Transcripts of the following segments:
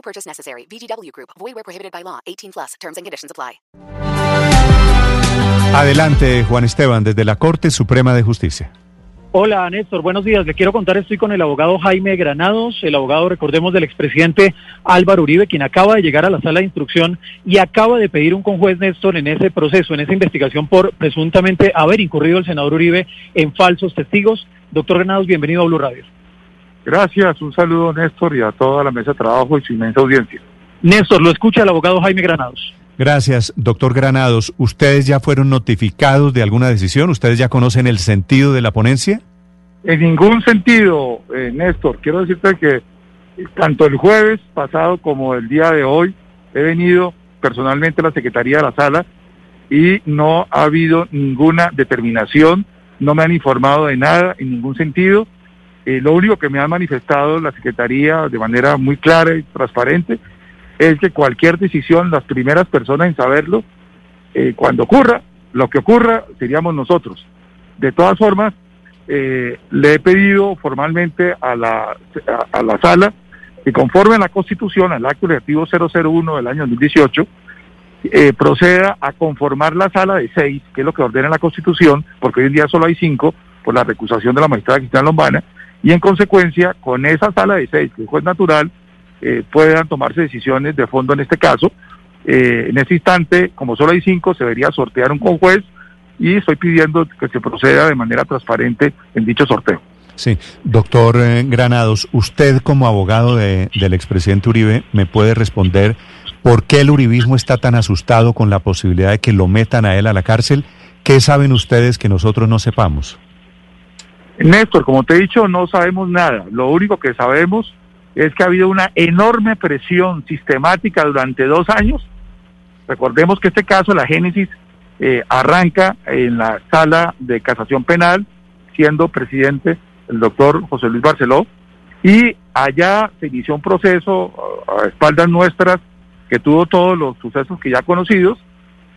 No purchase necessary. VGW Group. Void where prohibited by law. 18 plus. Terms and conditions apply. Adelante, Juan Esteban, desde la Corte Suprema de Justicia. Hola, Néstor. Buenos días. Le quiero contar, estoy con el abogado Jaime Granados, el abogado, recordemos, del expresidente Álvaro Uribe, quien acaba de llegar a la sala de instrucción y acaba de pedir un conjuez, Néstor, en ese proceso, en esa investigación por presuntamente haber incurrido el senador Uribe en falsos testigos. Doctor Granados, bienvenido a Blue Radio. Gracias, un saludo Néstor y a toda la mesa de trabajo y su inmensa audiencia. Néstor, lo escucha el abogado Jaime Granados. Gracias, doctor Granados. ¿Ustedes ya fueron notificados de alguna decisión? ¿Ustedes ya conocen el sentido de la ponencia? En ningún sentido, eh, Néstor. Quiero decirte que tanto el jueves pasado como el día de hoy he venido personalmente a la Secretaría de la Sala y no ha habido ninguna determinación, no me han informado de nada en ningún sentido. Eh, lo único que me ha manifestado la Secretaría de manera muy clara y transparente es que cualquier decisión, las primeras personas en saberlo, eh, cuando ocurra, lo que ocurra, seríamos nosotros. De todas formas, eh, le he pedido formalmente a la, a, la sala que conforme a la Constitución, al acto legislativo 001 del año 2018, eh, proceda a conformar la sala de seis, que es lo que ordena la Constitución, porque hoy en día solo hay cinco, por la recusación de la magistrada Cristiana Lombana, y en consecuencia, con esa sala de seis, que es juez natural, eh, puedan tomarse decisiones de fondo en este caso. Eh, en este instante, como solo hay cinco, se debería sortear un conjuez y estoy pidiendo que se proceda de manera transparente en dicho sorteo. Sí, doctor eh, Granados, usted como abogado de, del expresidente Uribe me puede responder por qué el uribismo está tan asustado con la posibilidad de que lo metan a él a la cárcel. ¿Qué saben ustedes que nosotros no sepamos? Néstor, como te he dicho, no sabemos nada. Lo único que sabemos es que ha habido una enorme presión sistemática durante dos años. Recordemos que este caso, la génesis, eh, arranca en la sala de casación penal, siendo presidente el doctor José Luis Barceló, y allá se inició un proceso a espaldas nuestras que tuvo todos los sucesos que ya conocidos,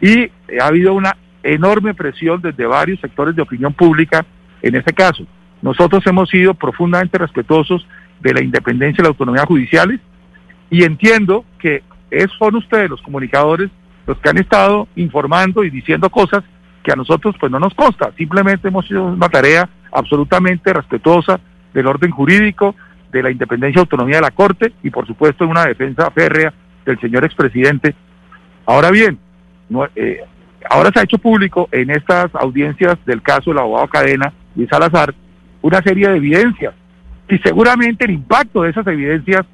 y ha habido una enorme presión desde varios sectores de opinión pública en este caso. Nosotros hemos sido profundamente respetuosos de la independencia y la autonomía judiciales y entiendo que es, son ustedes los comunicadores los que han estado informando y diciendo cosas que a nosotros pues no nos consta, simplemente hemos hecho una tarea absolutamente respetuosa del orden jurídico, de la independencia y autonomía de la Corte y por supuesto una defensa férrea del señor expresidente. Ahora bien, eh, ahora se ha hecho público en estas audiencias del caso del abogado Cadena y Salazar una serie de evidencias y seguramente el impacto de esas evidencias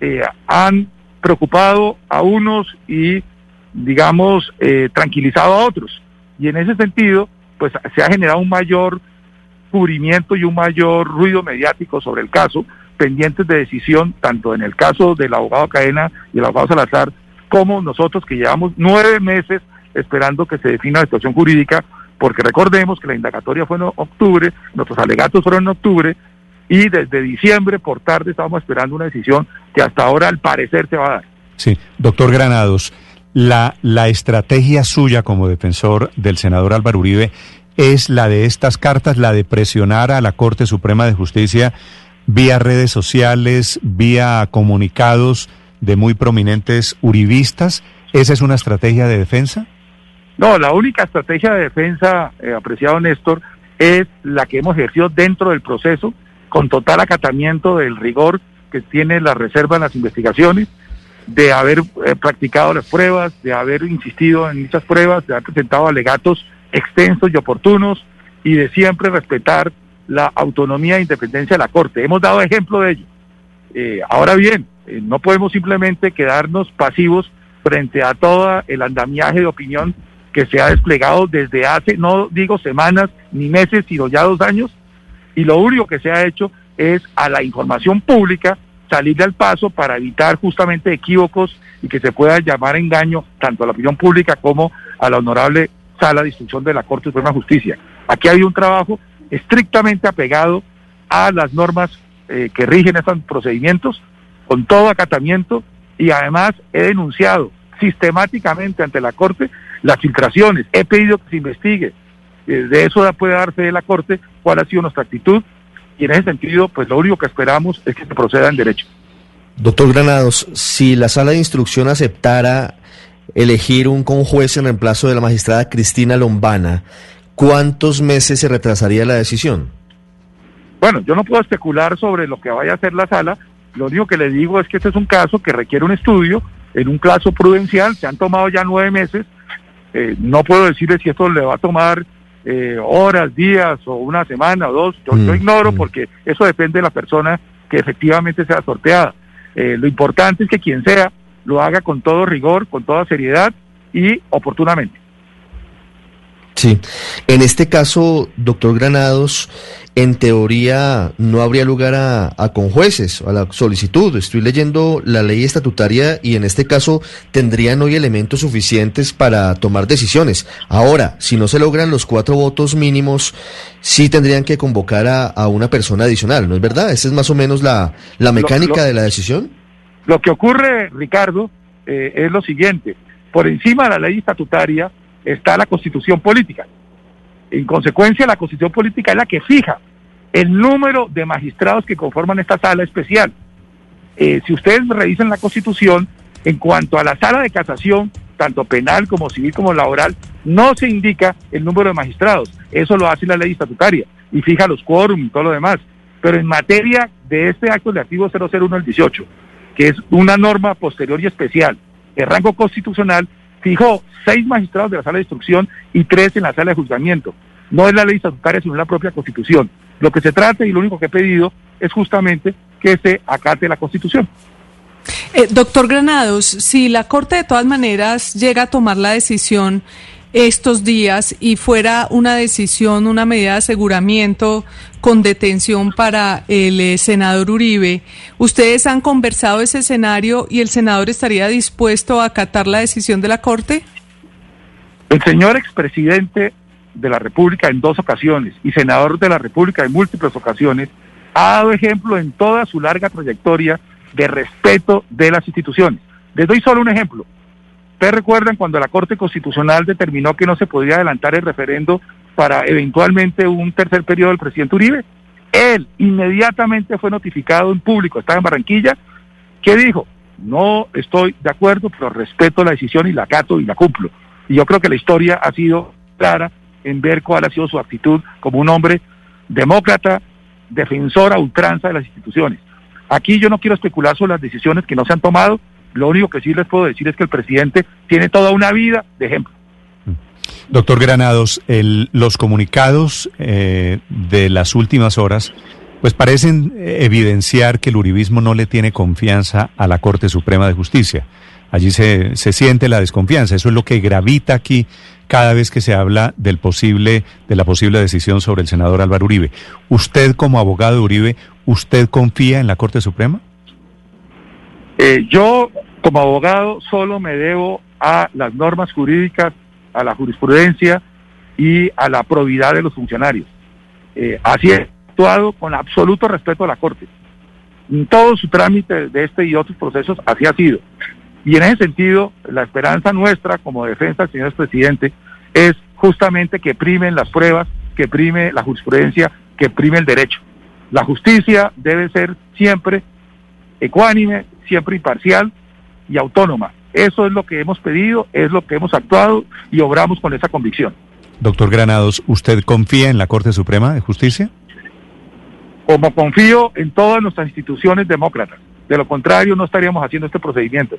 eh, han preocupado a unos y, digamos, eh, tranquilizado a otros. Y en ese sentido, pues se ha generado un mayor cubrimiento y un mayor ruido mediático sobre el caso, pendientes de decisión, tanto en el caso del abogado Cadena y el abogado Salazar, como nosotros que llevamos nueve meses esperando que se defina la situación jurídica, porque recordemos que la indagatoria fue en octubre, nuestros alegatos fueron en octubre, y desde diciembre por tarde estábamos esperando una decisión que hasta ahora al parecer se va a dar. Sí, doctor Granados, la, la estrategia suya como defensor del senador Álvaro Uribe es la de estas cartas, la de presionar a la Corte Suprema de Justicia vía redes sociales, vía comunicados de muy prominentes uribistas. ¿Esa es una estrategia de defensa? No, la única estrategia de defensa, eh, apreciado Néstor, es la que hemos ejercido dentro del proceso con total acatamiento del rigor que tiene la reserva en las investigaciones, de haber eh, practicado las pruebas, de haber insistido en dichas pruebas, de haber presentado alegatos extensos y oportunos y de siempre respetar la autonomía e independencia de la Corte. Hemos dado ejemplo de ello. Eh, ahora bien, eh, no podemos simplemente quedarnos pasivos frente a todo el andamiaje de opinión que se ha desplegado desde hace, no digo semanas ni meses, sino ya dos años, y lo único que se ha hecho es a la información pública salirle al paso para evitar justamente equívocos y que se pueda llamar engaño tanto a la opinión pública como a la honorable sala de instrucción de la Corte Suprema de Justicia. Aquí hay un trabajo estrictamente apegado a las normas eh, que rigen estos procedimientos, con todo acatamiento, y además he denunciado sistemáticamente ante la Corte las filtraciones. He pedido que se investigue. Eh, de eso puede darse de la Corte cuál ha sido nuestra actitud y en ese sentido, pues lo único que esperamos es que se proceda en derecho. Doctor Granados, si la sala de instrucción aceptara elegir un conjuez en reemplazo de la magistrada Cristina Lombana, ¿cuántos meses se retrasaría la decisión? Bueno, yo no puedo especular sobre lo que vaya a hacer la sala. Lo único que le digo es que este es un caso que requiere un estudio en un plazo prudencial. Se han tomado ya nueve meses. Eh, no puedo decirle si esto le va a tomar eh, horas, días o una semana o dos. Yo, Mm, ignoro mm. porque eso depende de la persona que efectivamente sea sorteada. Eh, lo importante es que quien sea lo haga con todo rigor, con toda seriedad y oportunamente. Sí. En este caso, doctor Granados, en teoría no habría lugar a, a conjueces, a la solicitud. Estoy leyendo la ley estatutaria y en este caso tendrían hoy elementos suficientes para tomar decisiones. Ahora, si no se logran los cuatro votos mínimos, sí tendrían que convocar a, a una persona adicional, ¿no es verdad? Esa es más o menos la, la mecánica lo- de la decisión. Lo que ocurre, Ricardo, eh, es lo siguiente. Por encima de la ley estatutaria está la constitución política. En consecuencia, la constitución política es la que fija el número de magistrados que conforman esta sala especial. Eh, si ustedes revisan la constitución, en cuanto a la sala de casación, tanto penal como civil como laboral, no se indica el número de magistrados. Eso lo hace la ley estatutaria y fija los quórum y todo lo demás. Pero en materia de este acto legislativo 001 del 18, que es una norma posterior y especial, el rango constitucional fijó seis magistrados de la sala de instrucción y tres en la sala de juzgamiento. No es la ley estatutaria, sino la propia constitución. Lo que se trata y lo único que he pedido es justamente que se acate la constitución. Eh, doctor Granados, si la Corte de todas maneras llega a tomar la decisión estos días y fuera una decisión, una medida de aseguramiento con detención para el eh, senador Uribe, ¿ustedes han conversado ese escenario y el senador estaría dispuesto a acatar la decisión de la Corte? El señor expresidente de la República en dos ocasiones y senador de la República en múltiples ocasiones ha dado ejemplo en toda su larga trayectoria de respeto de las instituciones. Les doy solo un ejemplo. Ustedes recuerdan cuando la Corte Constitucional determinó que no se podía adelantar el referendo para eventualmente un tercer periodo del presidente Uribe. Él inmediatamente fue notificado en público, estaba en Barranquilla, que dijo, no estoy de acuerdo, pero respeto la decisión y la acato y la cumplo. Y yo creo que la historia ha sido clara en ver cuál ha sido su actitud como un hombre demócrata, defensor a ultranza de las instituciones. Aquí yo no quiero especular sobre las decisiones que no se han tomado, lo único que sí les puedo decir es que el presidente tiene toda una vida de ejemplo. Doctor Granados, el- los comunicados eh, de las últimas horas pues parecen eh, evidenciar que el uribismo no le tiene confianza a la Corte Suprema de Justicia. Allí se, se siente la desconfianza. Eso es lo que gravita aquí cada vez que se habla del posible, de la posible decisión sobre el senador Álvaro Uribe. Usted, como abogado de Uribe, ¿usted confía en la Corte Suprema? Eh, yo, como abogado, solo me debo a las normas jurídicas, a la jurisprudencia y a la probidad de los funcionarios. Eh, así he actuado con absoluto respeto a la Corte. En todo su trámite de este y otros procesos, así ha sido. Y en ese sentido, la esperanza nuestra como defensa del señor presidente es justamente que primen las pruebas, que prime la jurisprudencia, que prime el derecho. La justicia debe ser siempre ecuánime, siempre imparcial y autónoma. Eso es lo que hemos pedido, es lo que hemos actuado y obramos con esa convicción. Doctor Granados, ¿usted confía en la Corte Suprema de Justicia? Como confío en todas nuestras instituciones demócratas. De lo contrario, no estaríamos haciendo este procedimiento.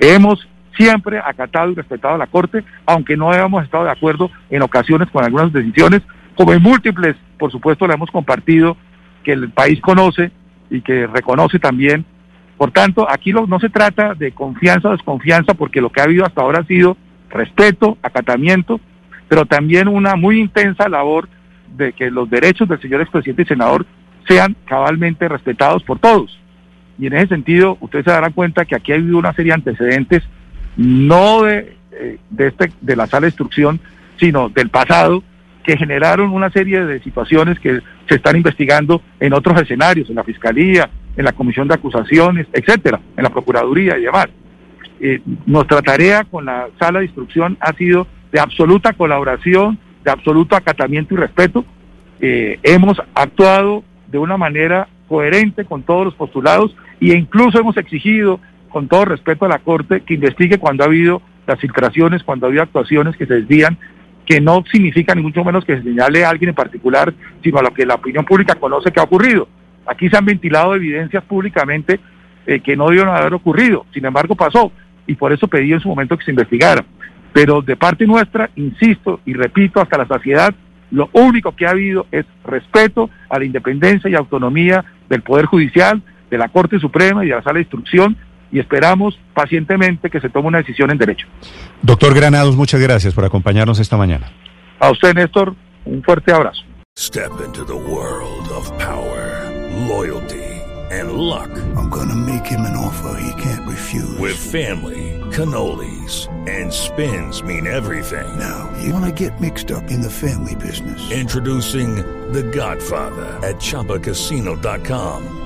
Hemos siempre acatado y respetado a la Corte, aunque no hayamos estado de acuerdo en ocasiones con algunas decisiones, como en múltiples, por supuesto, la hemos compartido, que el país conoce y que reconoce también. Por tanto, aquí lo- no se trata de confianza o desconfianza, porque lo que ha habido hasta ahora ha sido respeto, acatamiento, pero también una muy intensa labor de que los derechos del señor expresidente y senador sean cabalmente respetados por todos. Y en ese sentido, ustedes se darán cuenta que aquí ha habido una serie de antecedentes, no de, eh, de, este, de la sala de instrucción, sino del pasado, que generaron una serie de situaciones que se están investigando en otros escenarios, en la Fiscalía, en la Comisión de Acusaciones, etcétera, en la Procuraduría y demás. Eh, nuestra tarea con la sala de instrucción ha sido de absoluta colaboración, de absoluto acatamiento y respeto. Eh, hemos actuado de una manera coherente con todos los postulados e incluso hemos exigido, con todo respeto a la Corte, que investigue cuando ha habido las filtraciones, cuando ha habido actuaciones que se desvían que no significa ni mucho menos que se señale a alguien en particular, sino a lo que la opinión pública conoce que ha ocurrido. Aquí se han ventilado evidencias públicamente eh, que no debieron haber ocurrido, sin embargo pasó, y por eso pedí en su momento que se investigara. Pero de parte nuestra, insisto y repito hasta la saciedad, lo único que ha habido es respeto a la independencia y autonomía del Poder Judicial, de la Corte Suprema y de la Sala de Instrucción, y esperamos pacientemente que se tome una decisión en derecho. Doctor Granados, muchas gracias por acompañarnos esta mañana. A usted, Néstor, un fuerte abrazo. Step into the world of power, loyalty, and luck. I'm gonna make him an offer he can't refuse. With family, cannolis, and spins mean everything. Now, you wanna get mixed up in the family business. Introducing The Godfather at ChumbaCasino.com.